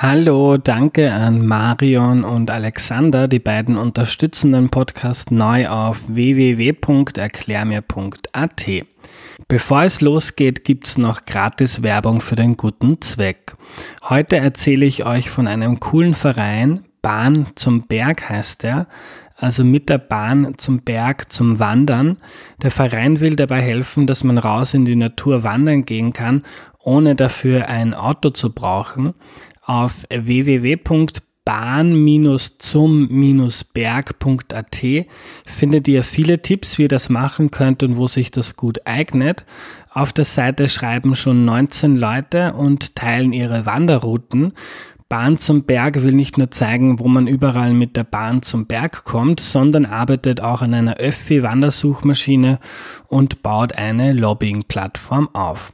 Hallo, danke an Marion und Alexander, die beiden unterstützen den Podcast neu auf www.erklärmir.at. Bevor es losgeht, gibt's noch gratis Werbung für den guten Zweck. Heute erzähle ich euch von einem coolen Verein, Bahn zum Berg heißt er, also mit der Bahn zum Berg zum Wandern. Der Verein will dabei helfen, dass man raus in die Natur wandern gehen kann, ohne dafür ein Auto zu brauchen auf www.bahn-zum-berg.at findet ihr viele Tipps, wie ihr das machen könnt und wo sich das gut eignet. Auf der Seite schreiben schon 19 Leute und teilen ihre Wanderrouten. Bahn zum Berg will nicht nur zeigen, wo man überall mit der Bahn zum Berg kommt, sondern arbeitet auch an einer Öffi-Wandersuchmaschine und baut eine Lobbying-Plattform auf.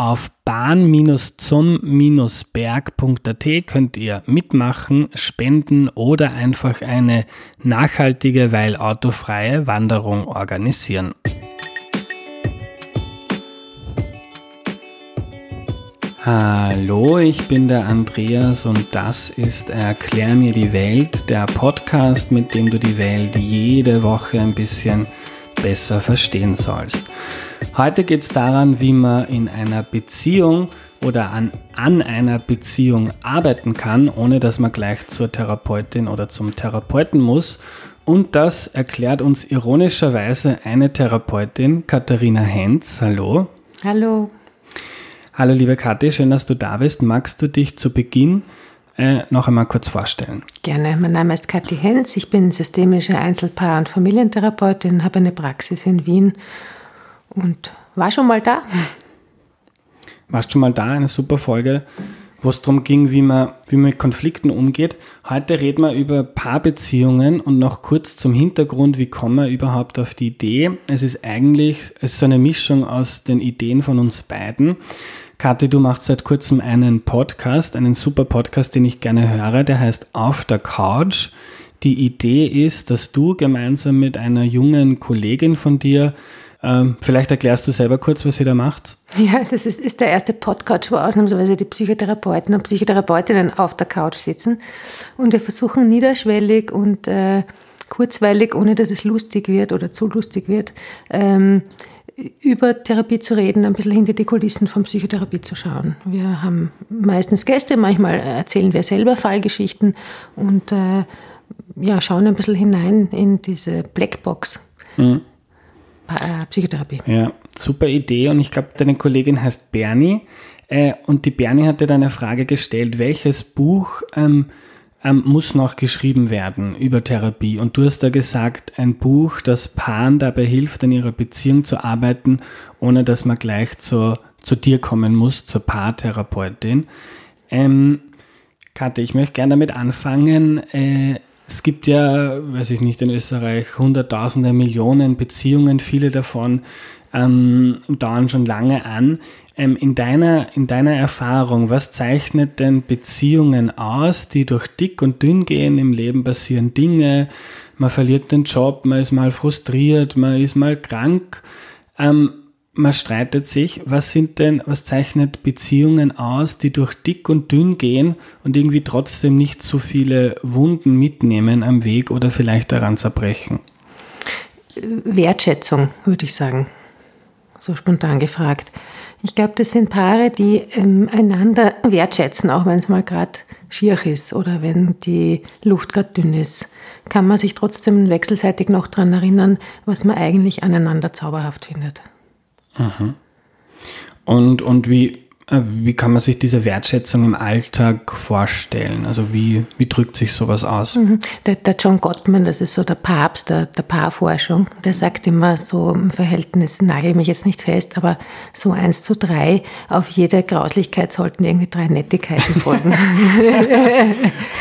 Auf bahn-zum-berg.at könnt ihr mitmachen, spenden oder einfach eine nachhaltige, weil autofreie Wanderung organisieren. Hallo, ich bin der Andreas und das ist Erklär mir die Welt, der Podcast, mit dem du die Welt jede Woche ein bisschen besser verstehen sollst. Heute geht es daran, wie man in einer Beziehung oder an, an einer Beziehung arbeiten kann, ohne dass man gleich zur Therapeutin oder zum Therapeuten muss. Und das erklärt uns ironischerweise eine Therapeutin, Katharina Henz. Hallo. Hallo. Hallo liebe Kathi, schön, dass du da bist. Magst du dich zu Beginn äh, noch einmal kurz vorstellen? Gerne. Mein Name ist Kathi Henz. Ich bin systemische Einzelpaar- und Familientherapeutin, habe eine Praxis in Wien und war schon mal da. Warst schon mal da, eine super Folge, wo es darum ging, wie man, wie man mit Konflikten umgeht. Heute reden wir über Paarbeziehungen und noch kurz zum Hintergrund, wie kommen wir überhaupt auf die Idee. Es ist eigentlich es ist so eine Mischung aus den Ideen von uns beiden. Kathi, du machst seit kurzem einen Podcast, einen super Podcast, den ich gerne höre, der heißt Auf der Couch. Die Idee ist, dass du gemeinsam mit einer jungen Kollegin von dir ähm, vielleicht erklärst du selber kurz, was ihr da macht. Ja, das ist, ist der erste Podcast, wo ausnahmsweise die Psychotherapeuten und Psychotherapeutinnen auf der Couch sitzen. Und wir versuchen niederschwellig und äh, kurzweilig, ohne dass es lustig wird oder zu lustig wird, ähm, über Therapie zu reden, ein bisschen hinter die Kulissen von Psychotherapie zu schauen. Wir haben meistens Gäste, manchmal erzählen wir selber Fallgeschichten und äh, ja, schauen ein bisschen hinein in diese Blackbox. Mhm. Äh, Psychotherapie. Ja, super Idee. Und ich glaube, deine Kollegin heißt Bernie. Äh, und die Bernie hat dir dann eine Frage gestellt, welches Buch ähm, ähm, muss noch geschrieben werden über Therapie? Und du hast da gesagt, ein Buch, das Paaren dabei hilft, an ihrer Beziehung zu arbeiten, ohne dass man gleich zur, zu dir kommen muss, zur Paartherapeutin. Ähm, Kathi, ich möchte gerne damit anfangen. Äh, es gibt ja, weiß ich nicht, in Österreich hunderttausende Millionen Beziehungen, viele davon ähm, dauern schon lange an. Ähm, in, deiner, in deiner Erfahrung, was zeichnet denn Beziehungen aus, die durch dick und dünn gehen? Im Leben passieren Dinge, man verliert den Job, man ist mal frustriert, man ist mal krank. Ähm, man streitet sich, was sind denn, was zeichnet Beziehungen aus, die durch dick und dünn gehen und irgendwie trotzdem nicht so viele Wunden mitnehmen am Weg oder vielleicht daran zerbrechen? Wertschätzung, würde ich sagen. So spontan gefragt. Ich glaube, das sind Paare, die ähm, einander wertschätzen, auch wenn es mal gerade schier ist oder wenn die Luft gerade dünn ist. Kann man sich trotzdem wechselseitig noch daran erinnern, was man eigentlich aneinander zauberhaft findet. Mhm. Und, und wie, äh, wie kann man sich diese Wertschätzung im Alltag vorstellen? Also wie, wie drückt sich sowas aus? Mhm. Der, der, John Gottman, das ist so der Papst der, der Paarforschung, der sagt immer so im Verhältnis, nagel mich jetzt nicht fest, aber so eins zu drei, auf jede Grauslichkeit sollten irgendwie drei Nettigkeiten folgen.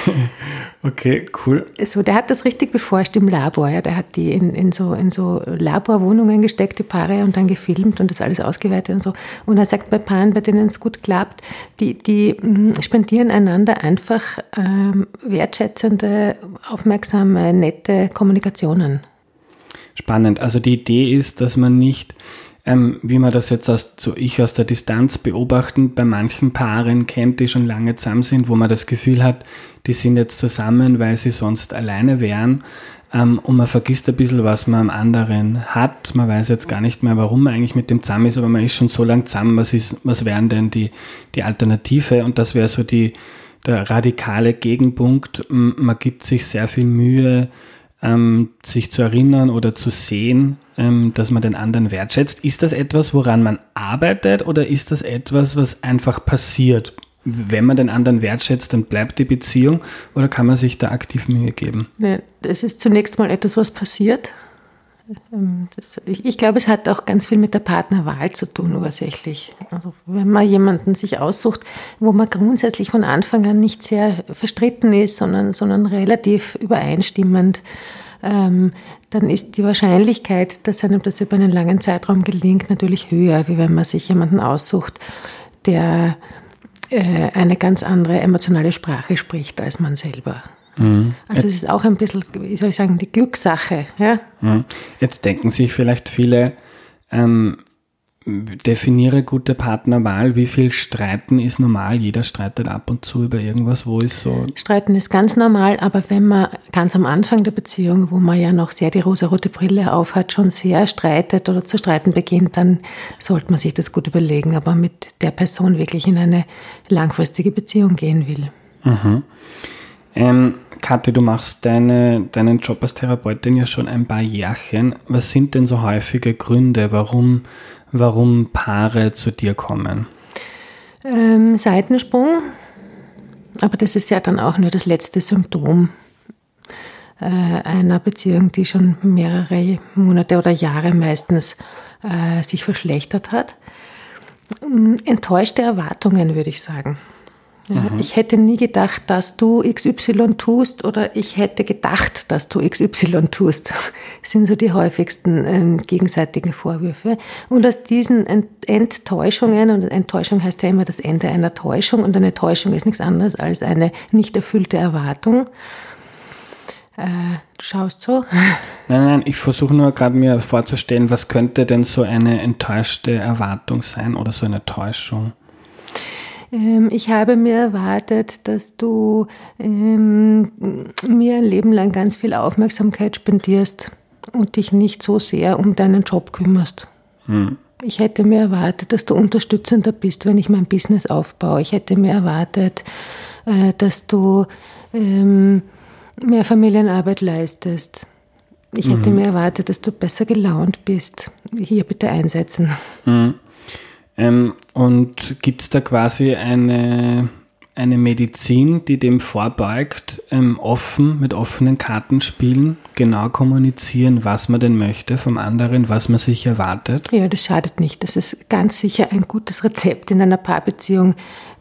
Okay, cool. So, der hat das richtig beforscht im Labor. Ja. Der hat die in, in, so, in so Laborwohnungen gesteckt, die Paare, und dann gefilmt und das alles ausgewertet und so. Und er sagt, bei Paaren, bei denen es gut klappt, die, die mm, spendieren einander einfach ähm, wertschätzende, aufmerksame, nette Kommunikationen. Spannend. Also die Idee ist, dass man nicht ähm, wie man das jetzt aus, so ich aus der Distanz beobachten, bei manchen Paaren kennt, die schon lange zusammen sind, wo man das Gefühl hat, die sind jetzt zusammen, weil sie sonst alleine wären. Ähm, und man vergisst ein bisschen, was man am anderen hat. Man weiß jetzt gar nicht mehr, warum man eigentlich mit dem zusammen ist, aber man ist schon so lang zusammen, was ist, was wären denn die, die Alternative? Und das wäre so die, der radikale Gegenpunkt. Man gibt sich sehr viel Mühe, ähm, sich zu erinnern oder zu sehen, ähm, dass man den anderen wertschätzt. Ist das etwas, woran man arbeitet oder ist das etwas, was einfach passiert? Wenn man den anderen wertschätzt, dann bleibt die Beziehung oder kann man sich da aktiv Mühe geben? Es ist zunächst mal etwas, was passiert. Ähm, das, ich, ich, glaube, es hat auch ganz viel mit der Partnerwahl zu tun, ursächlich. Also wenn man jemanden sich aussucht, wo man grundsätzlich von Anfang an nicht sehr verstritten ist, sondern, sondern relativ übereinstimmend, ähm, dann ist die Wahrscheinlichkeit, dass einem das über einen langen Zeitraum gelingt, natürlich höher, wie wenn man sich jemanden aussucht, der äh, eine ganz andere emotionale Sprache spricht als man selber. Mhm. Also es ist auch ein bisschen, wie soll ich sagen, die Glückssache. Ja? Mhm. Jetzt denken sich vielleicht viele, ähm, definiere gute Partnerwahl. Wie viel Streiten ist normal? Jeder streitet ab und zu über irgendwas. Wo ist so? Streiten ist ganz normal, aber wenn man ganz am Anfang der Beziehung, wo man ja noch sehr die rosarote Brille aufhat, schon sehr streitet oder zu streiten beginnt, dann sollte man sich das gut überlegen, ob man mit der Person wirklich in eine langfristige Beziehung gehen will. Mhm. Ähm, Kathi, du machst deine, deinen Job als Therapeutin ja schon ein paar Jährchen. Was sind denn so häufige Gründe, warum, warum Paare zu dir kommen? Ähm, Seitensprung, aber das ist ja dann auch nur das letzte Symptom äh, einer Beziehung, die schon mehrere Monate oder Jahre meistens äh, sich verschlechtert hat. Enttäuschte Erwartungen, würde ich sagen. Ja, mhm. Ich hätte nie gedacht, dass du XY tust oder ich hätte gedacht, dass du XY tust. Das sind so die häufigsten äh, gegenseitigen Vorwürfe. Und aus diesen Ent Enttäuschungen, und Enttäuschung heißt ja immer das Ende einer Täuschung, und eine Täuschung ist nichts anderes als eine nicht erfüllte Erwartung. Äh, du schaust so. Nein, nein, ich versuche nur gerade mir vorzustellen, was könnte denn so eine enttäuschte Erwartung sein oder so eine Täuschung? Ähm, ich habe mir erwartet, dass du ähm, mir ein Leben lang ganz viel Aufmerksamkeit spendierst und dich nicht so sehr um deinen Job kümmerst. Hm. Ich hätte mir erwartet, dass du unterstützender bist, wenn ich mein Business aufbaue. Ich hätte mir erwartet, äh, dass du ähm, mehr Familienarbeit leistest. Ich hätte mhm. mir erwartet, dass du besser gelaunt bist. Hier bitte einsetzen. Mhm. Ähm, und gibt es da quasi eine, eine Medizin, die dem vorbeugt, ähm, offen, mit offenen Karten spielen, genau kommunizieren, was man denn möchte vom anderen, was man sich erwartet? Ja, das schadet nicht. Das ist ganz sicher ein gutes Rezept in einer Paarbeziehung.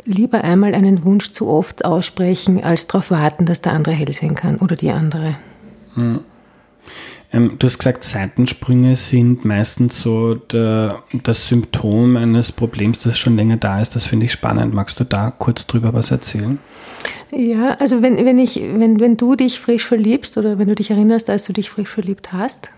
Lieber einmal einen Wunsch zu oft aussprechen, als darauf warten, dass der andere hell sehen kann oder die andere. Hm. Ähm, du hast gesagt, Seitensprünge sind meistens so der, das Symptom eines Problems, das schon länger da ist. Das finde ich spannend. Magst du da kurz drüber was erzählen? Ja, also wenn, wenn, ich, wenn, wenn du dich frisch verliebst oder wenn du dich erinnerst, als du dich frisch verliebt hast,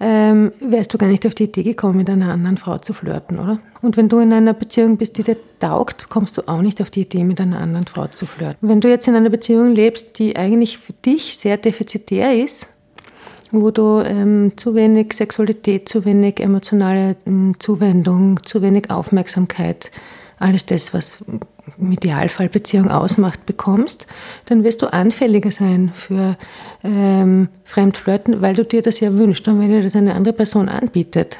ähm, wärst du gar nicht auf die Idee gekommen, mit einer anderen Frau zu flirten, oder? Und wenn du in einer Beziehung bist, die dir taugt, kommst du auch nicht auf die Idee, mit einer anderen Frau zu flirten. Wenn du jetzt in einer Beziehung lebst, die eigentlich für dich sehr defizitär ist, wo du ähm, zu wenig Sexualität, zu wenig emotionale ähm, Zuwendung, zu wenig Aufmerksamkeit, alles das, was im Idealfall Beziehung ausmacht, bekommst, dann wirst du anfälliger sein für ähm, Fremdflirten, weil du dir das ja wünschst. Und wenn dir das eine andere Person anbietet,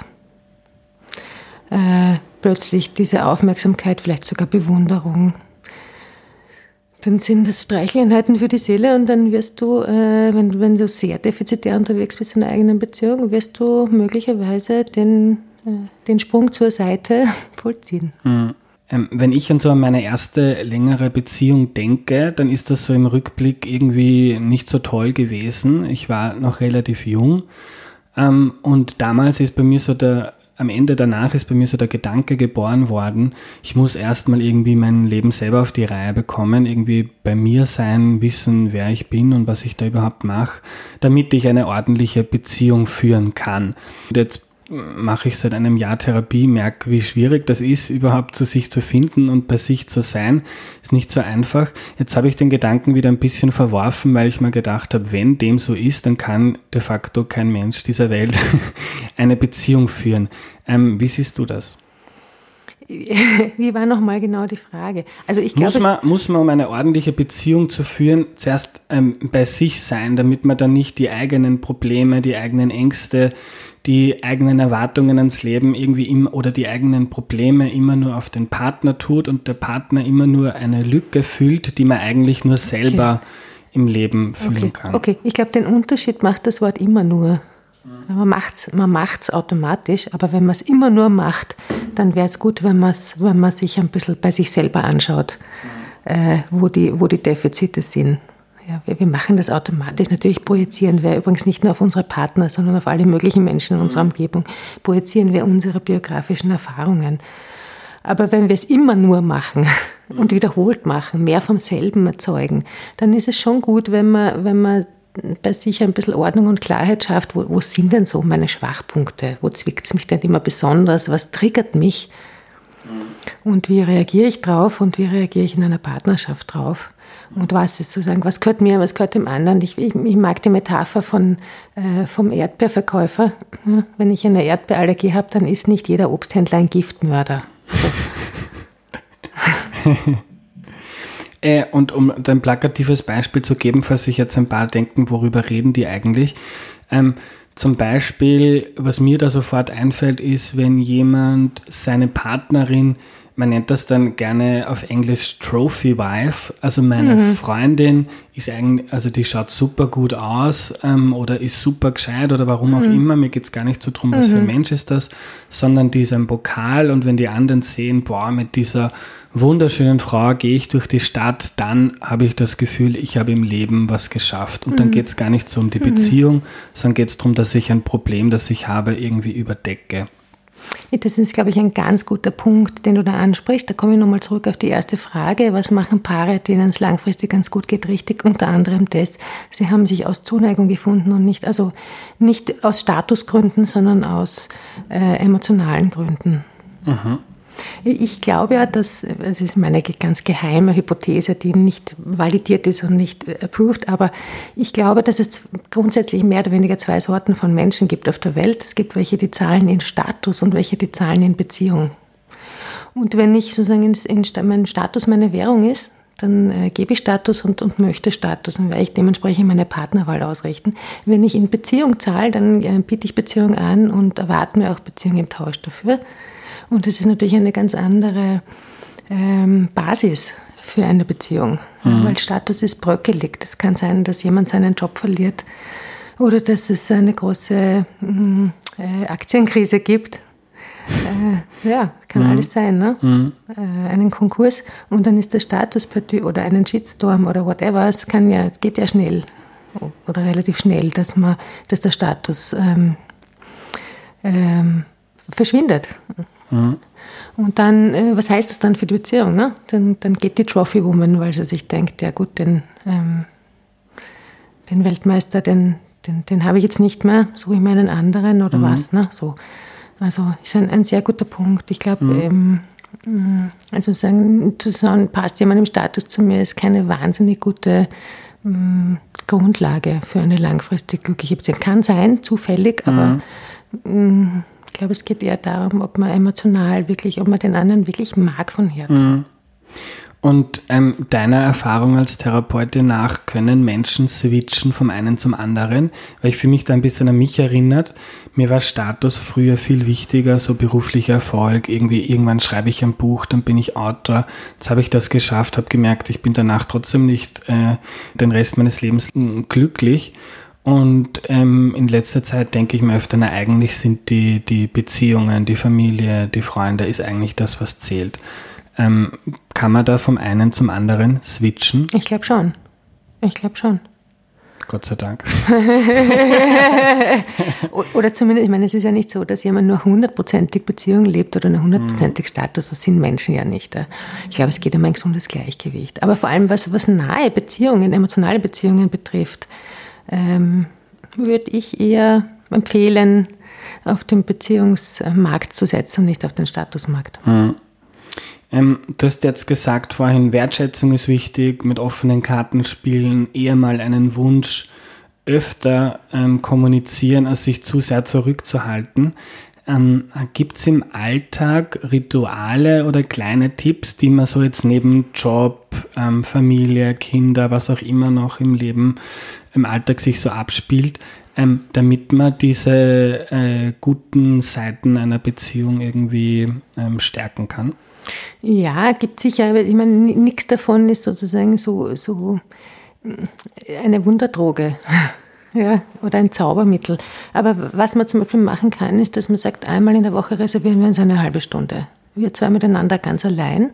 äh, plötzlich diese Aufmerksamkeit, vielleicht sogar Bewunderung, dann sind das Streicheleinheiten für die Seele und dann wirst du, äh, wenn, wenn du sehr defizitär unterwegs bist in einer eigenen Beziehung, wirst du möglicherweise den, äh, den Sprung zur Seite vollziehen. Mhm. Wenn ich an so meine erste längere Beziehung denke, dann ist das so im Rückblick irgendwie nicht so toll gewesen. Ich war noch relativ jung ähm, und damals ist bei mir so der am Ende danach ist bei mir so der Gedanke geboren worden, ich muss erstmal irgendwie mein Leben selber auf die Reihe bekommen, irgendwie bei mir sein, wissen, wer ich bin und was ich da überhaupt mache, damit ich eine ordentliche Beziehung führen kann. Und jetzt mache ich seit einem Jahr Therapie, merke, wie schwierig das ist, überhaupt zu sich zu finden und bei sich zu sein. Ist nicht so einfach. Jetzt habe ich den Gedanken wieder ein bisschen verworfen, weil ich mir gedacht habe, wenn dem so ist, dann kann de facto kein Mensch dieser Welt eine Beziehung führen. Ähm, wie siehst du das? Wie war nochmal genau die Frage? Also ich glaube, muss man, muss man, um eine ordentliche Beziehung zu führen, zuerst ähm, bei sich sein, damit man dann nicht die eigenen Probleme, die eigenen Ängste, die eigenen Erwartungen ans Leben irgendwie immer oder die eigenen Probleme immer nur auf den Partner tut und der Partner immer nur eine Lücke füllt, die man eigentlich nur selber okay. im Leben füllen okay. kann. Okay, ich glaube, den Unterschied macht das Wort immer nur. Man macht es man macht's automatisch, aber wenn man es immer nur macht, dann wäre es gut, wenn, wenn man sich ein bisschen bei sich selber anschaut, äh, wo, die, wo die Defizite sind. Ja, wir, wir, machen das automatisch. Natürlich projizieren wir übrigens nicht nur auf unsere Partner, sondern auf alle möglichen Menschen in unserer Umgebung, projizieren wir unsere biografischen Erfahrungen. Aber wenn wir es immer nur machen und wiederholt machen, mehr vom selben erzeugen, dann ist es schon gut, wenn man, wenn man bei sich ein bisschen Ordnung und Klarheit schafft, wo, wo sind denn so meine Schwachpunkte? Wo zwickt es mich denn immer besonders? Was triggert mich? Und wie reagiere ich drauf und wie reagiere ich in einer Partnerschaft drauf? Und was ist sozusagen, was gehört mir, was gehört dem anderen? Ich, ich, ich mag die Metapher von, äh, vom Erdbeerverkäufer. Wenn ich eine Erdbeerallergie habe, dann ist nicht jeder Obsthändler ein Giftmörder. Also. Äh, und um ein plakatives Beispiel zu geben, falls sich jetzt ein paar denken, worüber reden die eigentlich. Ähm, zum Beispiel, was mir da sofort einfällt, ist, wenn jemand seine Partnerin man nennt das dann gerne auf Englisch Trophy Wife. Also meine mhm. Freundin ist eigentlich, also die schaut super gut aus ähm, oder ist super gescheit oder warum mhm. auch immer. Mir geht es gar nicht so drum, was mhm. für ein. Mensch ist das, sondern die ist ein Pokal und wenn die anderen sehen, boah, mit dieser wunderschönen Frau gehe ich durch die Stadt, dann habe ich das Gefühl, ich habe im Leben was geschafft. Und dann mhm. geht es gar nicht so um die mhm. Beziehung, sondern geht es darum, dass ich ein Problem, das ich habe, irgendwie überdecke. Das ist, glaube ich, ein ganz guter Punkt, den du da ansprichst. Da komme ich nochmal zurück auf die erste Frage. Was machen Paare, denen es langfristig ganz gut geht, richtig? Unter anderem das, sie haben sich aus Zuneigung gefunden und nicht, also nicht aus Statusgründen, sondern aus äh, emotionalen Gründen. Mhm. Ich glaube ja, dass, das ist meine ganz geheime Hypothese, die nicht validiert ist und nicht approved, aber ich glaube, dass es grundsätzlich mehr oder weniger zwei Sorten von Menschen gibt auf der Welt. Es gibt welche, die zahlen in Status und welche, die zahlen in Beziehung. Und wenn ich sozusagen in, in mein Status meine Währung ist, dann äh, gebe ich Status und, und möchte Status und werde ich dementsprechend meine Partnerwahl ausrichten. Wenn ich in Beziehung zahle, dann äh, biete ich Beziehung an und erwarte mir auch Beziehung im Tausch dafür. Und das ist natürlich eine ganz andere ähm, Basis für eine Beziehung, mhm. weil Status ist bröckelig. Es kann sein, dass jemand seinen Job verliert oder dass es eine große mm, äh, Aktienkrise gibt. Äh, ja, kann mhm. alles sein, ne? Mhm. Äh, einen Konkurs und dann ist der Status oder einen Shitstorm oder whatever. Es kann ja, geht ja schnell oder relativ schnell, dass man, dass der Status ähm, ähm, verschwindet. Mhm. Und dann, äh, was heißt das dann für die Beziehung? Ne? Dann, dann geht die Trophy Woman, weil sie sich denkt, ja gut, den, ähm, den Weltmeister, den, den, den habe ich jetzt nicht mehr, suche ich mir einen anderen oder mhm. was. Ne? So. Also ist ein, ein sehr guter Punkt. Ich glaube, mhm. ähm, mm, also sagen, zu sagen, passt jemand im Status zu mir, ist keine wahnsinnig gute ähm, Grundlage für eine langfristig glückliche Beziehung. Kann sein, zufällig, aber ähm, ich glaube, es geht eher darum, ob man emotional wirklich, ob man den anderen wirklich mag von Herzen. Mhm. Und ähm, deiner Erfahrung als Therapeutin nach können Menschen switchen vom einen zum anderen? Weil ich für mich da ein bisschen an mich erinnert. Mir war Status früher viel wichtiger, so beruflicher Erfolg. Irgendwie irgendwann schreibe ich ein Buch, dann bin ich Autor. Jetzt habe ich das geschafft, habe gemerkt, ich bin danach trotzdem nicht äh, den Rest meines Lebens glücklich. Und ähm, in letzter Zeit denke ich mir öfter, na eigentlich sind die, die Beziehungen, die Familie, die Freunde, ist eigentlich das, was zählt. Ähm, kann man da vom einen zum anderen switchen? Ich glaube schon. Ich glaube schon. Gott sei Dank. oder zumindest, ich meine, es ist ja nicht so, dass jemand nur hundertprozentig Beziehung lebt oder eine hundertprozentig Status. So sind Menschen ja nicht. Ich glaube, es geht um ein gesundes Gleichgewicht. Aber vor allem, was, was nahe Beziehungen, emotionale Beziehungen betrifft, ähm, würde ich eher empfehlen, auf den Beziehungsmarkt zu setzen und nicht auf den Statusmarkt. Mhm. Ähm, du hast jetzt gesagt vorhin, Wertschätzung ist wichtig, mit offenen Karten spielen, eher mal einen Wunsch öfter ähm, kommunizieren, als sich zu sehr zurückzuhalten. Ähm, Gibt es im Alltag Rituale oder kleine Tipps, die man so jetzt neben Job, ähm, Familie, Kinder, was auch immer noch im Leben, im Alltag sich so abspielt, ähm, damit man diese äh, guten Seiten einer Beziehung irgendwie ähm, stärken kann? Ja, gibt sicher, ich meine, nichts davon ist sozusagen so, so äh, eine Wunderdroge. Ja, oder ein Zaubermittel. Aber was man zum Beispiel machen kann, ist, dass man sagt, einmal in der Woche reservieren wir uns eine halbe Stunde. Wir zwei miteinander ganz allein.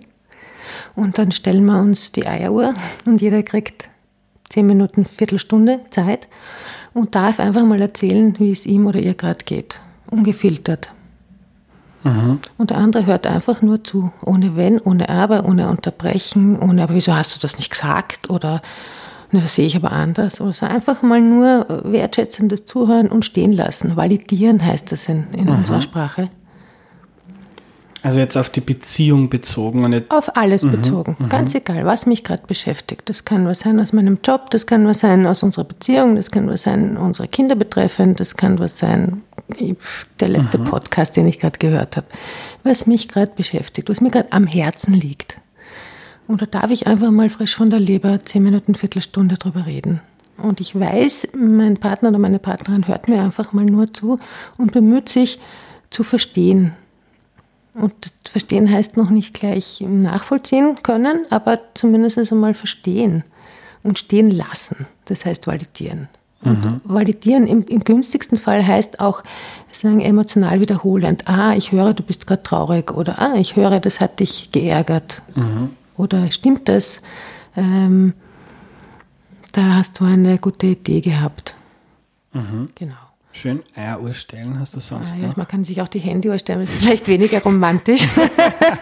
Und dann stellen wir uns die Eieruhr und jeder kriegt zehn Minuten, Viertelstunde Zeit und darf einfach mal erzählen, wie es ihm oder ihr gerade geht. Ungefiltert. Mhm. Und der andere hört einfach nur zu, ohne Wenn, ohne Aber, ohne Unterbrechen, ohne, aber wieso hast du das nicht gesagt? Oder na, das sehe ich aber anders. Oder so einfach mal nur wertschätzendes Zuhören und stehen lassen. Validieren heißt das in, in mhm. unserer Sprache. Also jetzt auf die Beziehung bezogen. Und auf alles mhm, bezogen. Mhm. Ganz egal, was mich gerade beschäftigt. Das kann was sein aus meinem Job, das kann was sein aus unserer Beziehung, das kann was sein unsere Kinder betreffend, das kann was sein der letzte mhm. Podcast, den ich gerade gehört habe. Was mich gerade beschäftigt, was mir gerade am Herzen liegt. Und da darf ich einfach mal frisch von der Leber zehn Minuten, Viertelstunde drüber reden. Und ich weiß, mein Partner oder meine Partnerin hört mir einfach mal nur zu und bemüht sich zu verstehen und verstehen heißt noch nicht gleich nachvollziehen können, aber zumindest einmal verstehen und stehen lassen. Das heißt validieren. Und mhm. validieren im, im, günstigsten Fall heißt auch sagen, emotional wiederholend. Ah, ich höre, du bist gerade traurig. Oder ah, ich höre, das hat dich geärgert. Mhm. Oder stimmt das? Ähm, da hast du eine gute Idee gehabt. Mhm. Genau. Schön Eieruhr stellen hast du sonst ah, ja, noch? Man kann sich auch die Handyahr stellen, das ist vielleicht weniger romantisch.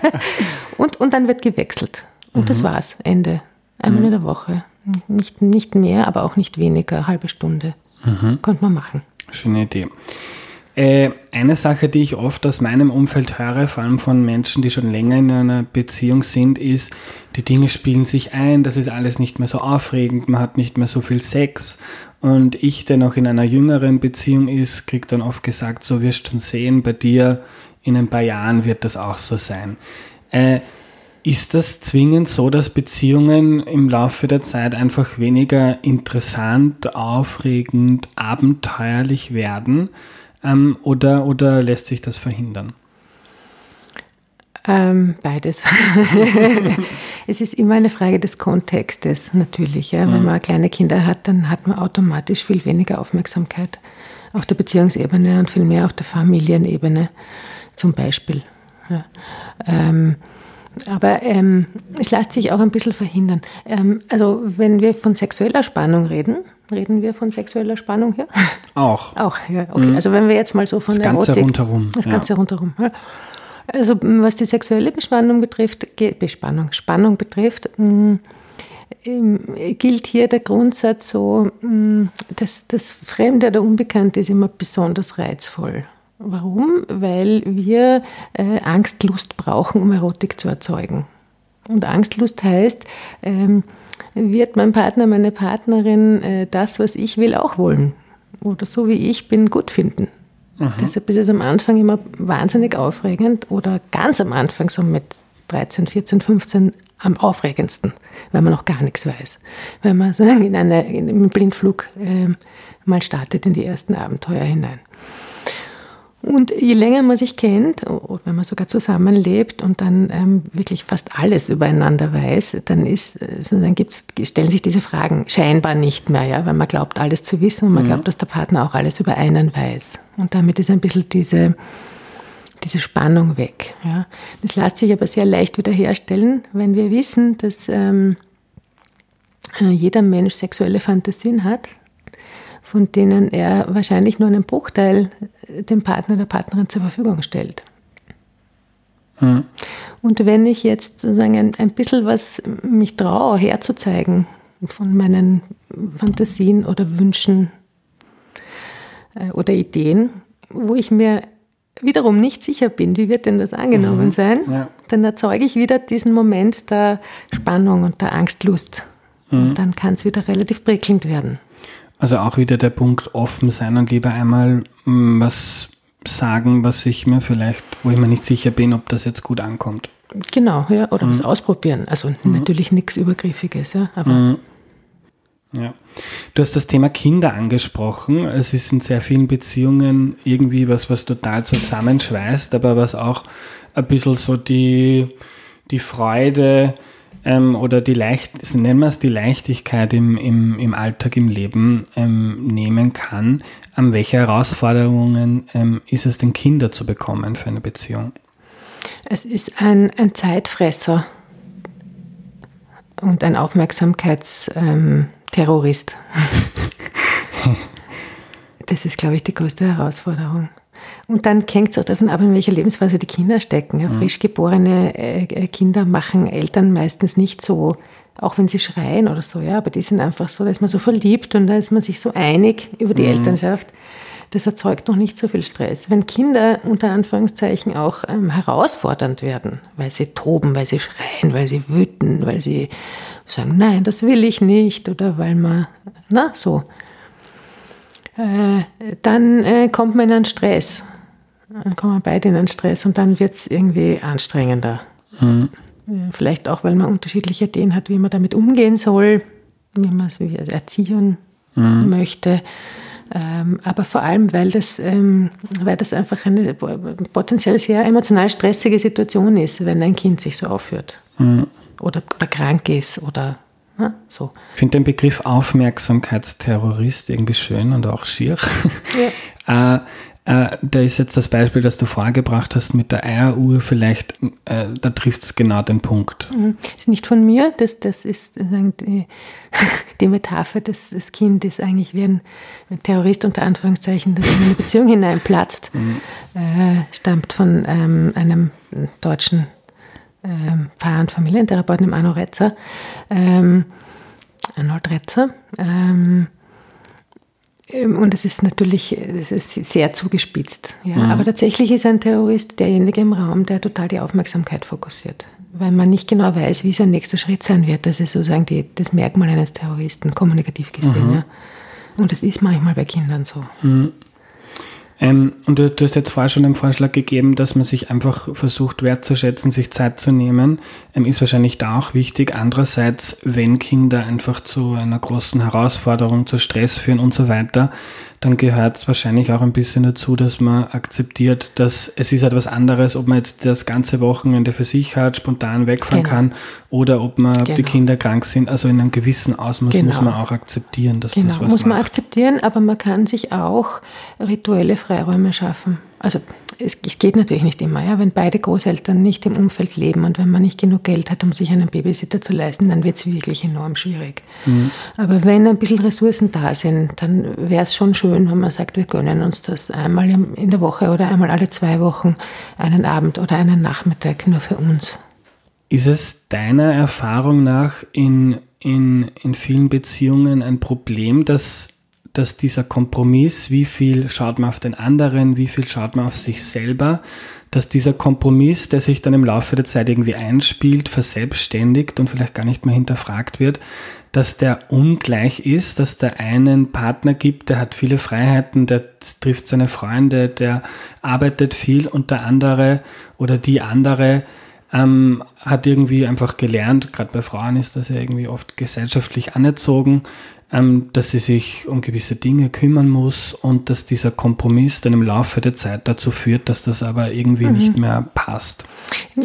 und, und dann wird gewechselt. Und mhm. das war's, Ende. Einmal mhm. in der Woche. Nicht, nicht mehr, aber auch nicht weniger, halbe Stunde. Mhm. Könnte man machen. Schöne Idee. Äh, eine Sache, die ich oft aus meinem Umfeld höre, vor allem von Menschen, die schon länger in einer Beziehung sind, ist, die Dinge spielen sich ein, das ist alles nicht mehr so aufregend, man hat nicht mehr so viel Sex. Und ich, der noch in einer jüngeren Beziehung ist, kriegt dann oft gesagt, so wirst du schon sehen, bei dir in ein paar Jahren wird das auch so sein. Äh, ist das zwingend so, dass Beziehungen im Laufe der Zeit einfach weniger interessant, aufregend, abenteuerlich werden? Ähm, oder, oder lässt sich das verhindern? Ähm, beides. es ist immer eine Frage des Kontextes natürlich. Ja. Wenn man kleine Kinder hat, dann hat man automatisch viel weniger Aufmerksamkeit auf der Beziehungsebene und viel mehr auf der Familienebene zum Beispiel. Ja. Ähm, aber ähm, es lässt sich auch ein bisschen verhindern. Ähm, also wenn wir von sexueller Spannung reden, Reden wir von sexueller Spannung hier? Auch. Auch, ja, okay. Mhm. Also wenn wir jetzt mal so von das der Ganze Erotik, rundherum. Das Ganze ja. rundherum. Ja. Also was die sexuelle Bespannung betrifft, Bespannung, Spannung betrifft, mh, gilt hier der Grundsatz so, mh, dass das Fremde oder Unbekannte ist immer besonders reizvoll. Warum? Weil wir äh, Angstlust brauchen, um Erotik zu erzeugen. Und Angstlust heißt, ähm, wird mein Partner, meine Partnerin äh, das, was ich will, auch wollen. Oder so wie ich bin, gut finden. Aha. Deshalb ist es am Anfang immer wahnsinnig aufregend oder ganz am Anfang, so mit 13, 14, 15, am aufregendsten, weil man noch gar nichts weiß. Weil man so in, eine, in einen Blindflug äh, mal startet in die ersten Abenteuer hinein. Und je länger man sich kennt, oder wenn man sogar zusammenlebt und dann ähm, wirklich fast alles übereinander weiß, dann, ist, also dann gibt's, stellen sich diese Fragen scheinbar nicht mehr, ja, weil man glaubt, alles zu wissen und man mhm. glaubt, dass der Partner auch alles über einen weiß. Und damit ist ein bisschen diese, diese Spannung weg. Ja. Das lässt sich aber sehr leicht wiederherstellen, wenn wir wissen, dass ähm, jeder Mensch sexuelle Fantasien hat, von denen er wahrscheinlich nur einen Bruchteil dem Partner oder Partnerin zur Verfügung stellt. Mhm. Und wenn ich jetzt sozusagen ein, ein bisschen was mich traue, herzuzeigen von meinen Fantasien oder Wünschen äh, oder Ideen, wo ich mir wiederum nicht sicher bin, wie wird denn das angenommen mhm. sein, ja. dann erzeuge ich wieder diesen Moment der Spannung und der Angstlust. Mhm. Und dann kann es wieder relativ prickelnd werden. Also auch wieder der Punkt offen sein und lieber einmal mm, was sagen, was ich mir vielleicht, wo ich mir nicht sicher bin, ob das jetzt gut ankommt. Genau, ja, oder mhm. was ausprobieren. Also mhm. natürlich nichts Übergriffiges, ja, aber. Mhm. Ja. Du hast das Thema Kinder angesprochen. Es ist in sehr vielen Beziehungen irgendwie was, was total zusammenschweißt, aber was auch ein bisschen so die, die Freude ähm, oder die Leicht, nennen wir es die Leichtigkeit im, im, im Alltag, im Leben ähm, nehmen kann. An welche Herausforderungen ähm, ist es denn, Kinder zu bekommen für eine Beziehung? Es ist ein, ein Zeitfresser und ein Aufmerksamkeitsterrorist. das ist, glaube ich, die größte Herausforderung. Und dann hängt es auch davon ab, in welcher Lebensphase die Kinder stecken. Ja, mhm. frisch geborene äh, Kinder machen Eltern meistens nicht so, auch wenn sie schreien oder so, ja, aber die sind einfach so, da ist man so verliebt und da ist man sich so einig über die mhm. Elternschaft das erzeugt noch nicht so viel Stress. Wenn Kinder unter Anführungszeichen auch ähm, herausfordernd werden, weil sie toben, weil sie schreien, weil sie wüten, weil sie sagen, nein, das will ich nicht oder weil man, na, so, äh, dann äh, kommt man in einen Stress. Dann kommen beide in einen Stress und dann wird es irgendwie anstrengender. Mhm. Vielleicht auch, weil man unterschiedliche Ideen hat, wie man damit umgehen soll, wie man es erziehen mhm. möchte. Ähm, aber vor allem, weil das, ähm, weil das einfach eine potenziell sehr emotional stressige Situation ist, wenn ein Kind sich so aufführt. Mhm. Oder, oder krank ist oder ja, so. Ich finde den Begriff Aufmerksamkeitsterrorist irgendwie schön und auch schier. Ja. äh, äh, da ist jetzt das Beispiel, das du vorgebracht hast mit der Eieruhr, vielleicht, äh, da trifft es genau den Punkt. Mhm. Das ist nicht von mir, das, das ist die, die Metapher, dass das Kind ist eigentlich wie ein, Terrorist unter Anführungszeichen, das in eine Beziehung hineinplatzt, mhm. äh, stammt von ähm, einem deutschen ähm, Paar- und Familientherapeuten, dem Arno Retzer, ähm, Arnold Retzer. Ähm, und es ist natürlich es ist sehr zugespitzt. Ja. Mhm. Aber tatsächlich ist ein Terrorist derjenige im Raum, der total die Aufmerksamkeit fokussiert. Weil man nicht genau weiß, wie sein nächster Schritt sein wird. Das ist sozusagen die, das Merkmal eines Terroristen, kommunikativ gesehen. Mhm. Ja. Und das ist manchmal bei Kindern so. Mhm. Ähm, und du, du, hast jetzt vorher schon den Vorschlag gegeben, dass man sich einfach versucht wertzuschätzen, sich Zeit zu nehmen, ähm, ist wahrscheinlich da auch wichtig. Andererseits, wenn Kinder einfach zu einer großen Herausforderung, zu Stress führen und so weiter, dann gehört es wahrscheinlich auch ein bisschen dazu, dass man akzeptiert, dass es ist etwas anderes, ob man jetzt das ganze Wochenende für sich hat, spontan wegfahren genau. kann oder ob man genau. die Kinder krank sind. Also in einem gewissen Ausmaß genau. muss man auch akzeptieren, dass genau. das was muss man akzeptieren, aber man kann sich auch rituelle Freiräume schaffen. Also es, geht natürlich nicht immer, ja. wenn beide Großeltern nicht im Umfeld leben und wenn man nicht genug Geld hat, um sich einen Babysitter zu leisten, dann wird es wirklich enorm schwierig. Mhm. Aber wenn ein bisschen Ressourcen da sind, dann wäre es schon schön, wenn man sagt, wir gönnen uns das einmal in der Woche oder einmal alle zwei Wochen einen Abend oder einen Nachmittag nur für uns. Ist es deiner Erfahrung nach in, in, in vielen Beziehungen ein Problem, dass dass dieser Kompromiss, wie viel schaut man auf den anderen, wie viel schaut man auf sich selber, dass dieser Kompromiss, der sich dann im Laufe der Zeit irgendwie einspielt, verselbstständigt und vielleicht gar nicht mehr hinterfragt wird, dass der ungleich ist, dass der einen Partner gibt, der hat viele Freiheiten, der trifft seine Freunde, der arbeitet viel und der andere oder die andere ähm, hat irgendwie einfach gelernt, gerade bei Frauen ist das ja irgendwie oft gesellschaftlich anerzogen, ähm, dass sie sich um gewisse Dinge kümmern muss und dass dieser Kompromiss dann im Laufe der Zeit dazu führt, dass das aber irgendwie mhm. nicht mehr passt.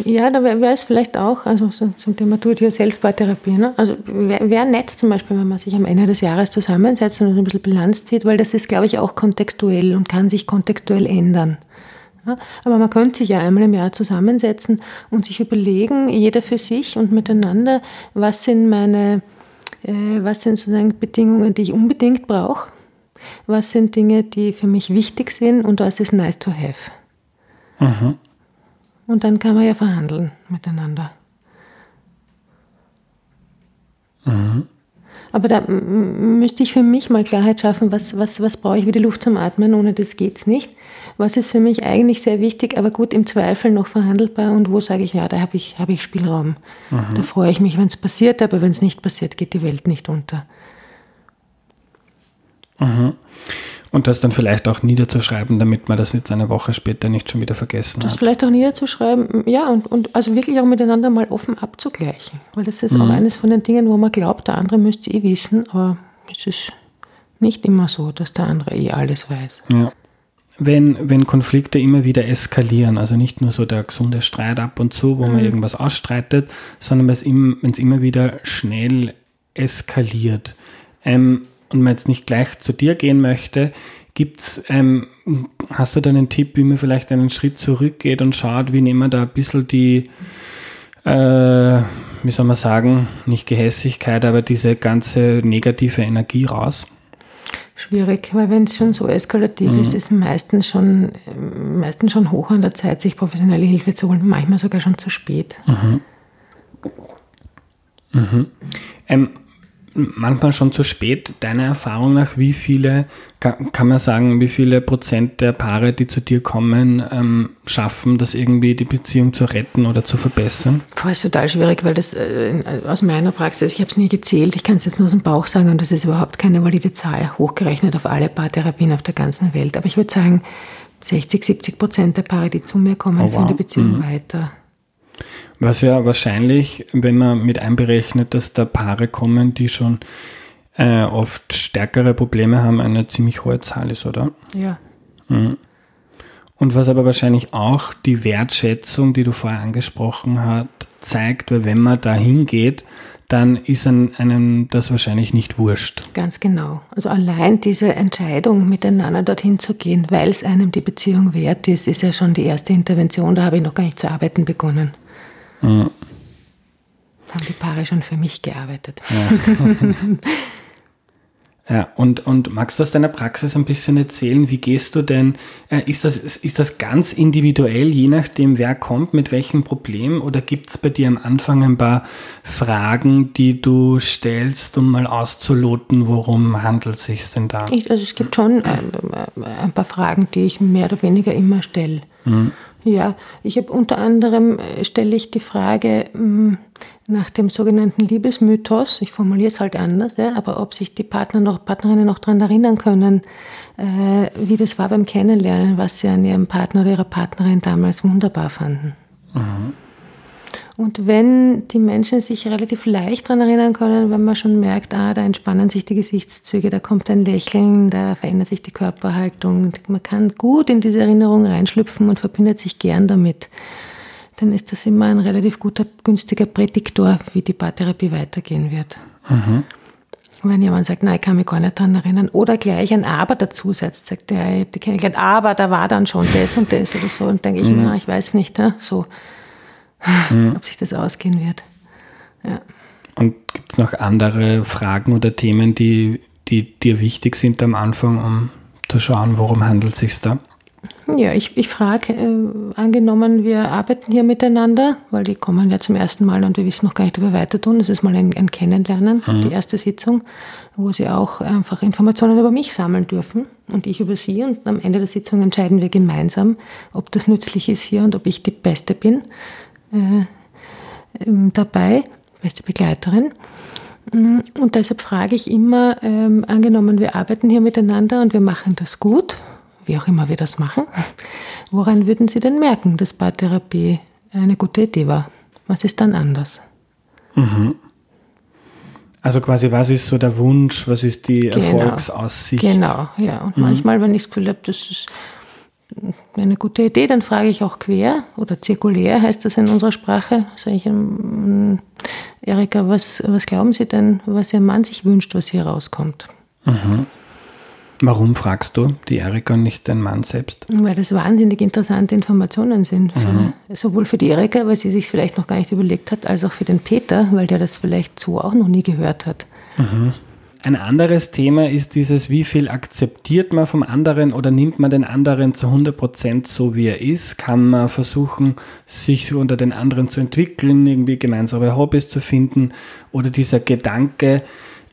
Ja, da wäre es vielleicht auch, also zum Thema Do-it-yourself-Therapie, ne? also wäre wär nett zum Beispiel, wenn man sich am Ende des Jahres zusammensetzt und ein bisschen Bilanz zieht, weil das ist, glaube ich, auch kontextuell und kann sich kontextuell ändern. Ja, aber man könnte sich ja einmal im Jahr zusammensetzen und sich überlegen, jeder für sich und miteinander, was sind meine was sind sozusagen Bedingungen, die ich unbedingt brauche, was sind Dinge, die für mich wichtig sind und was ist nice to have. Mhm. Und dann kann man ja verhandeln miteinander. Mhm. Aber da müsste ich für mich mal Klarheit schaffen, was, was, was brauche ich wie die Luft zum Atmen, ohne das geht es nicht. Was ist für mich eigentlich sehr wichtig, aber gut im Zweifel noch verhandelbar und wo sage ich, ja, da habe ich, hab ich Spielraum. Mhm. Da freue ich mich, wenn es passiert, aber wenn es nicht passiert, geht die Welt nicht unter. Mhm. Und das dann vielleicht auch niederzuschreiben, damit man das jetzt eine Woche später nicht schon wieder vergessen das hat. Das vielleicht auch niederzuschreiben, ja, und, und also wirklich auch miteinander mal offen abzugleichen. Weil das ist mhm. auch eines von den Dingen, wo man glaubt, der andere müsste eh wissen, aber es ist nicht immer so, dass der andere eh alles weiß. Ja. Wenn, wenn Konflikte immer wieder eskalieren, also nicht nur so der gesunde Streit ab und zu, wo mhm. man irgendwas ausstreitet, sondern wenn es immer wieder schnell eskaliert, ähm, und man jetzt nicht gleich zu dir gehen möchte, gibt's, ähm, hast du da einen Tipp, wie man vielleicht einen Schritt zurückgeht und schaut, wie nehmen wir da ein bisschen die, äh, wie soll man sagen, nicht Gehässigkeit, aber diese ganze negative Energie raus? Schwierig, weil wenn es schon so eskalativ mhm. ist, ist meistens schon, meistens schon hoch an der Zeit, sich professionelle Hilfe zu holen, manchmal sogar schon zu spät. Mhm. Mhm. Ähm, manchmal schon zu spät. Deiner Erfahrung nach, wie viele, kann man sagen, wie viele Prozent der Paare, die zu dir kommen, ähm, schaffen, das irgendwie die Beziehung zu retten oder zu verbessern? Das ist total schwierig, weil das äh, aus meiner Praxis, ich habe es nie gezählt, ich kann es jetzt nur aus dem Bauch sagen und das ist überhaupt keine valide Zahl, hochgerechnet auf alle Paartherapien auf der ganzen Welt. Aber ich würde sagen, 60, 70 Prozent der Paare, die zu mir kommen, oh, wow. führen die Beziehung mhm. weiter. Was ja wahrscheinlich, wenn man mit einberechnet, dass da Paare kommen, die schon äh, oft stärkere Probleme haben, eine ziemlich hohe Zahl ist, oder? Ja. Mhm. Und was aber wahrscheinlich auch die Wertschätzung, die du vorher angesprochen hast, zeigt, weil wenn man da hingeht, dann ist einem das wahrscheinlich nicht wurscht. Ganz genau. Also allein diese Entscheidung, miteinander dorthin zu gehen, weil es einem die Beziehung wert ist, ist ja schon die erste Intervention. Da habe ich noch gar nicht zu arbeiten begonnen. Ja. Haben die Paare schon für mich gearbeitet. Ja. Ja, und, und magst du aus deiner Praxis ein bisschen erzählen, wie gehst du denn, äh, ist, das, ist das ganz individuell, je nachdem, wer kommt, mit welchem Problem, oder gibt es bei dir am Anfang ein paar Fragen, die du stellst, um mal auszuloten, worum handelt es sich denn da? Ich, also es gibt schon äh, ein paar Fragen, die ich mehr oder weniger immer stelle. Mhm. Ja, ich habe unter anderem, äh, stelle ich die Frage hm, nach dem sogenannten Liebesmythos, ich formuliere es halt anders, ja, aber ob sich die Partner noch, Partnerinnen noch daran erinnern können, äh, wie das war beim Kennenlernen, was sie an ihrem Partner oder ihrer Partnerin damals wunderbar fanden. Mhm. Und wenn die Menschen sich relativ leicht daran erinnern können, wenn man schon merkt, ah, da entspannen sich die Gesichtszüge, da kommt ein Lächeln, da verändert sich die Körperhaltung, man kann gut in diese Erinnerung reinschlüpfen und verbindet sich gern damit, dann ist das immer ein relativ guter, günstiger Prädiktor, wie die Paartherapie weitergehen wird. Mhm. Wenn jemand sagt, nein, ich kann mich gar nicht daran erinnern, oder gleich ein Aber dazu setzt, sagt der, ich habe die kennengelernt, aber da war dann schon das und das oder so, und denke ich mhm. mir, ich weiß nicht, so mhm. ob sich das ausgehen wird. Ja. Und gibt es noch andere Fragen oder Themen, die, die dir wichtig sind am Anfang, um zu schauen, worum handelt es sich da? Ja, ich, ich frage, äh, angenommen, wir arbeiten hier miteinander, weil die kommen ja zum ersten Mal und wir wissen noch gar nicht, ob wir weiter tun. Das ist mal ein, ein Kennenlernen, mhm. die erste Sitzung, wo sie auch einfach Informationen über mich sammeln dürfen und ich über sie. Und am Ende der Sitzung entscheiden wir gemeinsam, ob das nützlich ist hier und ob ich die Beste bin äh, ähm, dabei, beste Begleiterin. Mm, und deshalb frage ich immer, ähm, angenommen, wir arbeiten hier miteinander und wir machen das gut, wie auch immer wir das machen, woran würden Sie denn merken, dass Paartherapie eine gute Idee war? Was ist dann anders? Mhm. Also quasi, was ist so der Wunsch, was ist die genau. Erfolgsaussicht? Genau, ja. Und mhm. manchmal, wenn ich das Gefühl habe, das ist eine gute Idee, dann frage ich auch quer oder zirkulär heißt das in unserer Sprache. Sage ich, ähm, Erika, was, was glauben Sie denn, was Ihr Mann sich wünscht, was hier rauskommt? Mhm. Warum fragst du die Erika und nicht dein Mann selbst? Weil das wahnsinnig interessante Informationen sind. Für, mhm. Sowohl für die Erika, weil sie sich vielleicht noch gar nicht überlegt hat, als auch für den Peter, weil der das vielleicht so auch noch nie gehört hat. Mhm. Ein anderes Thema ist dieses, wie viel akzeptiert man vom anderen oder nimmt man den anderen zu 100% so, wie er ist? Kann man versuchen, sich unter den anderen zu entwickeln, irgendwie gemeinsame Hobbys zu finden? Oder dieser Gedanke,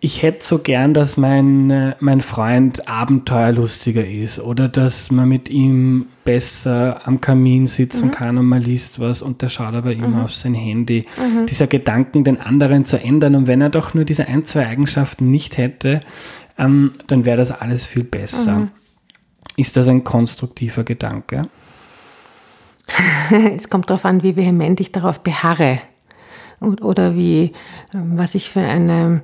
ich hätte so gern, dass mein, äh, mein Freund abenteuerlustiger ist oder dass man mit ihm besser am Kamin sitzen mhm. kann und man liest was und der schaut aber immer mhm. auf sein Handy. Mhm. Dieser Gedanken, den anderen zu ändern und wenn er doch nur diese ein, zwei Eigenschaften nicht hätte, ähm, dann wäre das alles viel besser. Mhm. Ist das ein konstruktiver Gedanke? es kommt darauf an, wie vehement ich darauf beharre oder wie, ähm, was ich für eine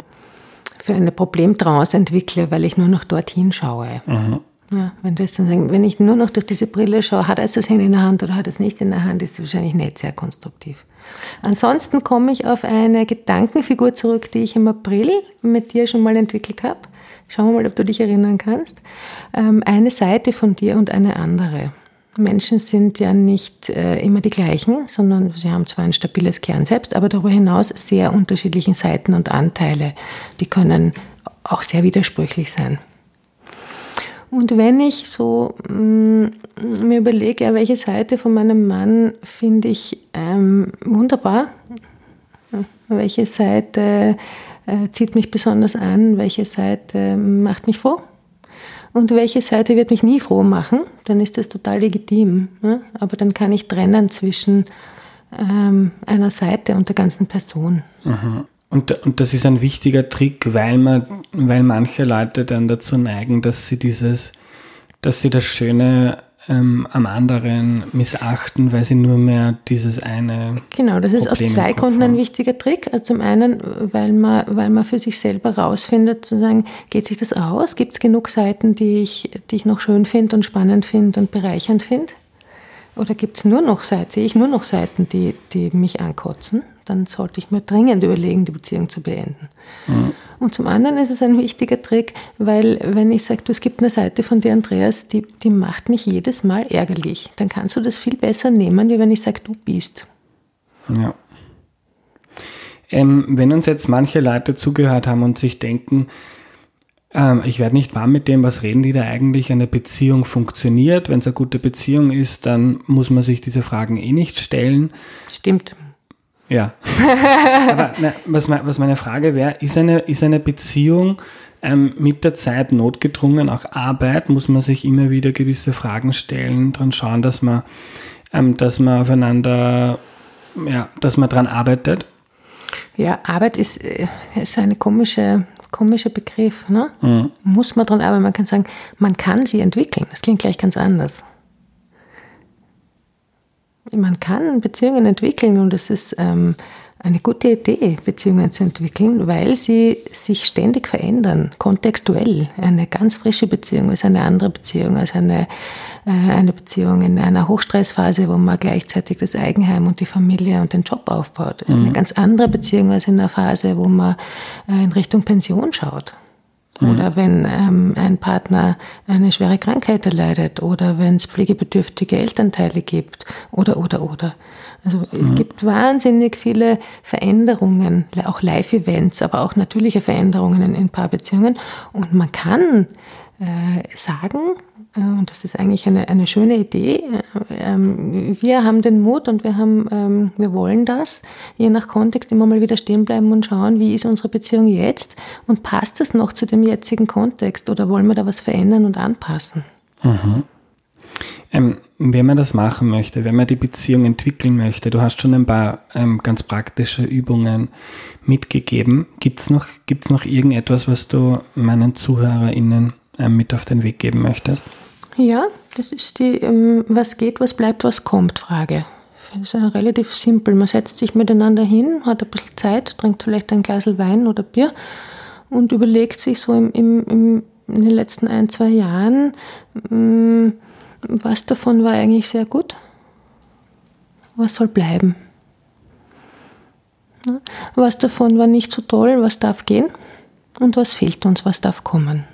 für eine Problemtrance entwickle, weil ich nur noch dorthin schaue. Mhm. Ja, wenn, das wenn ich nur noch durch diese Brille schaue, hat er das Handy in der Hand oder hat er es nicht in der Hand, ist es wahrscheinlich nicht sehr konstruktiv. Ansonsten komme ich auf eine Gedankenfigur zurück, die ich im April mit dir schon mal entwickelt habe. Schauen wir mal, ob du dich erinnern kannst. Ähm, eine Seite von dir und eine andere. Menschen sind ja nicht äh, immer die gleichen, sondern sie haben zwar ein stabiles Kern selbst, aber darüber hinaus sehr unterschiedliche Seiten und Anteile. Die können auch sehr widersprüchlich sein. Und wenn ich so mh, mm, mir überlege, ja, welche Seite von meinem Mann finde ich ähm, wunderbar, welche Seite äh, zieht mich besonders an, welche Seite macht mich froh, und welche Seite wird mich nie froh machen, dann ist das total legitim. Ne? Aber dann kann ich trennen zwischen ähm, einer Seite und der ganzen Person. Mhm. Und, und das ist ein wichtiger Trick, weil man, weil manche Leute dann dazu neigen, dass sie dieses, dass sie das Schöne ähm, am anderen missachten, weil sie nur mehr dieses eine. Genau, das ist aus zwei Gründen ein wichtiger Trick. Also zum einen, weil man, weil man für sich selber rausfindet, zu sagen, geht sich das aus? Gibt es genug Seiten, die ich, die ich noch schön finde und spannend finde und bereichernd finde? Oder gibt es nur noch Seiten, sehe ich nur noch Seiten, die, die mich ankotzen? Dann sollte ich mir dringend überlegen, die Beziehung zu beenden. Mhm. Und zum anderen ist es ein wichtiger Trick, weil wenn ich sage, du, es gibt eine Seite von dir, Andreas, die, die macht mich jedes Mal ärgerlich, dann kannst du das viel besser nehmen, wie wenn ich sage, du bist. Ja. Ähm, wenn uns jetzt manche Leute zugehört haben und sich denken, ähm, ich werde nicht warm mit dem, was reden die da eigentlich, eine Beziehung funktioniert. Wenn es eine gute Beziehung ist, dann muss man sich diese Fragen eh nicht stellen. Stimmt. Ja. Aber na, was, was meine Frage wäre, ist eine, ist eine Beziehung ähm, mit der Zeit notgedrungen auch Arbeit? Muss man sich immer wieder gewisse Fragen stellen, dran schauen, dass man, ähm, dass man aufeinander, ja, dass man dran arbeitet? Ja, Arbeit ist, äh, ist eine komische, komischer Begriff. Ne? Mhm. Muss man dran arbeiten? Man kann sagen, man kann sie entwickeln. Das klingt gleich ganz anders man kann Beziehungen entwickeln und es ist ähm, eine gute Idee, Beziehungen zu entwickeln, weil sie sich ständig verändern, kontextuell. Eine ganz frische Beziehung ist eine andere Beziehung als eine, äh, eine Beziehung in einer Hochstressphase, wo man gleichzeitig das Eigenheim und die Familie und den Job aufbaut. Das ist mhm. eine ganz andere Beziehung als in einer Phase, wo man äh, in Richtung Pension schaut. Mhm. Oder wenn ähm, ein Partner eine schwere Krankheit erleidet oder wenn es pflegebedürftige Elternteile gibt oder, oder, oder. Also mhm. es gibt wahnsinnig viele Veränderungen, auch Live-Events, aber auch natürliche Veränderungen in, in Paarbeziehungen. Und man kann sagen, äh, und das ist eigentlich eine, eine schöne Idee. Äh, ähm, wir haben den Mut und wir, haben, ähm, wir wollen das, je nach Kontext immer mal wieder stehen bleiben und schauen, wie ist unsere Beziehung jetzt und passt das noch zu dem jetzigen Kontext oder wollen wir da was verändern und anpassen? Mhm. Ähm, wenn man das machen möchte, wenn man die Beziehung entwickeln möchte, du hast schon ein paar ähm, ganz praktische Übungen mitgegeben. Gibt es noch, gibt's noch irgendetwas, was du meinen ZuhörerInnen mit auf den Weg geben möchtest? Ja, das ist die ähm, Was geht, was bleibt, was kommt Frage. Das ist relativ simpel. Man setzt sich miteinander hin, hat ein bisschen Zeit, trinkt vielleicht ein Glas Wein oder Bier und überlegt sich so im, im, im, in den letzten ein, zwei Jahren, mm, was davon war eigentlich sehr gut, was soll bleiben. Was davon war nicht so toll, was darf gehen und was fehlt uns, was darf kommen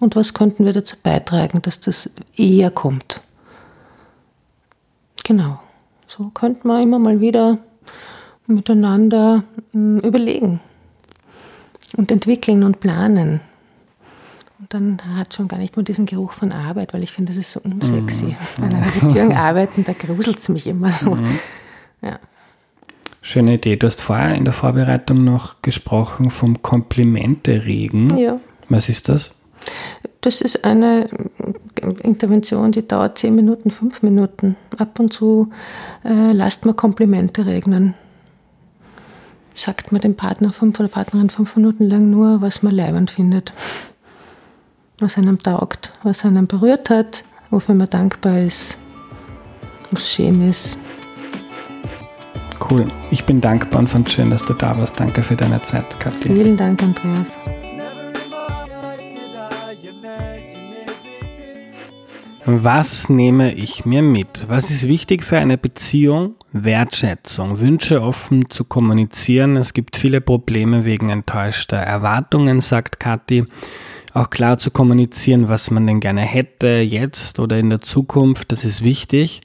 und was könnten wir dazu beitragen, dass das eher kommt. Genau, so könnte man immer mal wieder miteinander hm, überlegen und entwickeln und planen. Und dann hat schon gar nicht mehr diesen Geruch von Arbeit, weil ich finde, das ist so unsexy. Mhm. In einer Beziehung arbeiten, da gruselt es mich immer so. Mhm. Ja. Schöne Idee. Du hast vorher in der Vorbereitung noch gesprochen vom Komplimente-Regen. Ja. Was ist das? Das ist eine Intervention, die dauert 10 Minuten, 5 Minuten. Ab und zu äh, lasst man Komplimente regnen. Sagt man dem Partner fünf oder Partnerin fünf Minuten lang nur, was man leibend findet. Was einem taugt, was einen berührt hat, wofür man dankbar ist, was schön ist. Cool. Ich bin dankbar und fand schön, dass du da warst. Danke für deine Zeit, Kathi. Vielen Dank, Andreas. Was nehme ich mir mit? Was ist wichtig für eine Beziehung? Wertschätzung, Wünsche offen zu kommunizieren. Es gibt viele Probleme wegen enttäuschter Erwartungen, sagt Kathi. Auch klar zu kommunizieren, was man denn gerne hätte, jetzt oder in der Zukunft, das ist wichtig.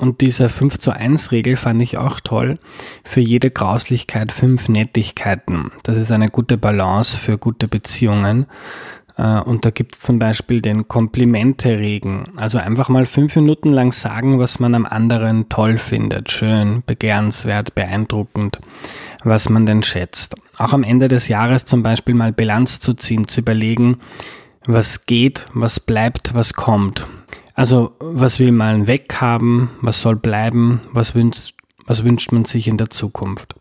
Und diese 5 zu 1 Regel fand ich auch toll. Für jede Grauslichkeit fünf Nettigkeiten. Das ist eine gute Balance für gute Beziehungen. Äh, und da gibt's zum Beispiel den Komplimente-Regen. Also einfach mal fünf Minuten lang sagen, was man am anderen toll findet. Schön, begehrenswert, beeindruckend, was man denn schätzt. Auch am Ende des Jahres zum Beispiel mal Bilanz zu ziehen, zu überlegen, was geht, was bleibt, was kommt. Also was will man weghaben, was soll bleiben, was wünscht, was wünscht man sich in der Zukunft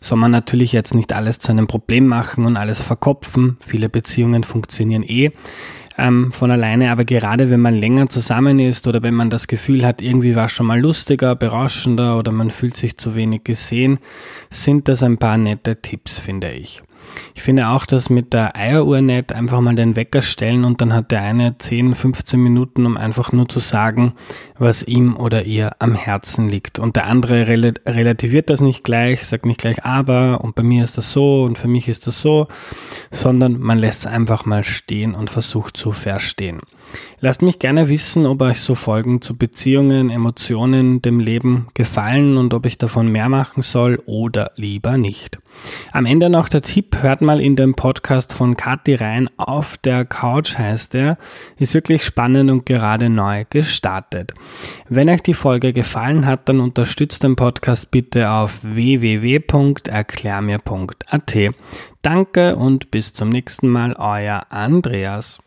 soll man natürlich jetzt nicht alles zu einem Problem machen und alles verkopfen. Viele Beziehungen funktionieren eh ähm, von alleine, aber gerade wenn man länger zusammen ist oder wenn man das Gefühl hat, irgendwie war es schon mal lustiger, berauschender oder man fühlt sich zu wenig gesehen, sind das ein paar nette Tipps, finde ich. Ich finde auch, dass mit der Eieruhr nett einfach mal den Wecker stellen und dann hat der eine 10, 15 Minuten, um einfach nur zu sagen, was ihm oder ihr am Herzen liegt. Und der andere relativiert das nicht gleich, sagt nicht gleich aber und bei mir ist das so und für mich ist das so, sondern man lässt es einfach mal stehen und versucht zu verstehen. Lasst mich gerne wissen, ob euch so Folgen zu Beziehungen, Emotionen, dem Leben gefallen und ob ich davon mehr machen soll oder lieber nicht. Am Ende noch der Tipp, hört mal in den Podcast von Kathi rein, auf der Couch heißt er, ist wirklich spannend und gerade neu gestartet. Wenn euch die Folge gefallen hat, dann unterstützt den Podcast bitte auf www.erklärmir.at. Danke und bis zum nächsten Mal, euer Andreas.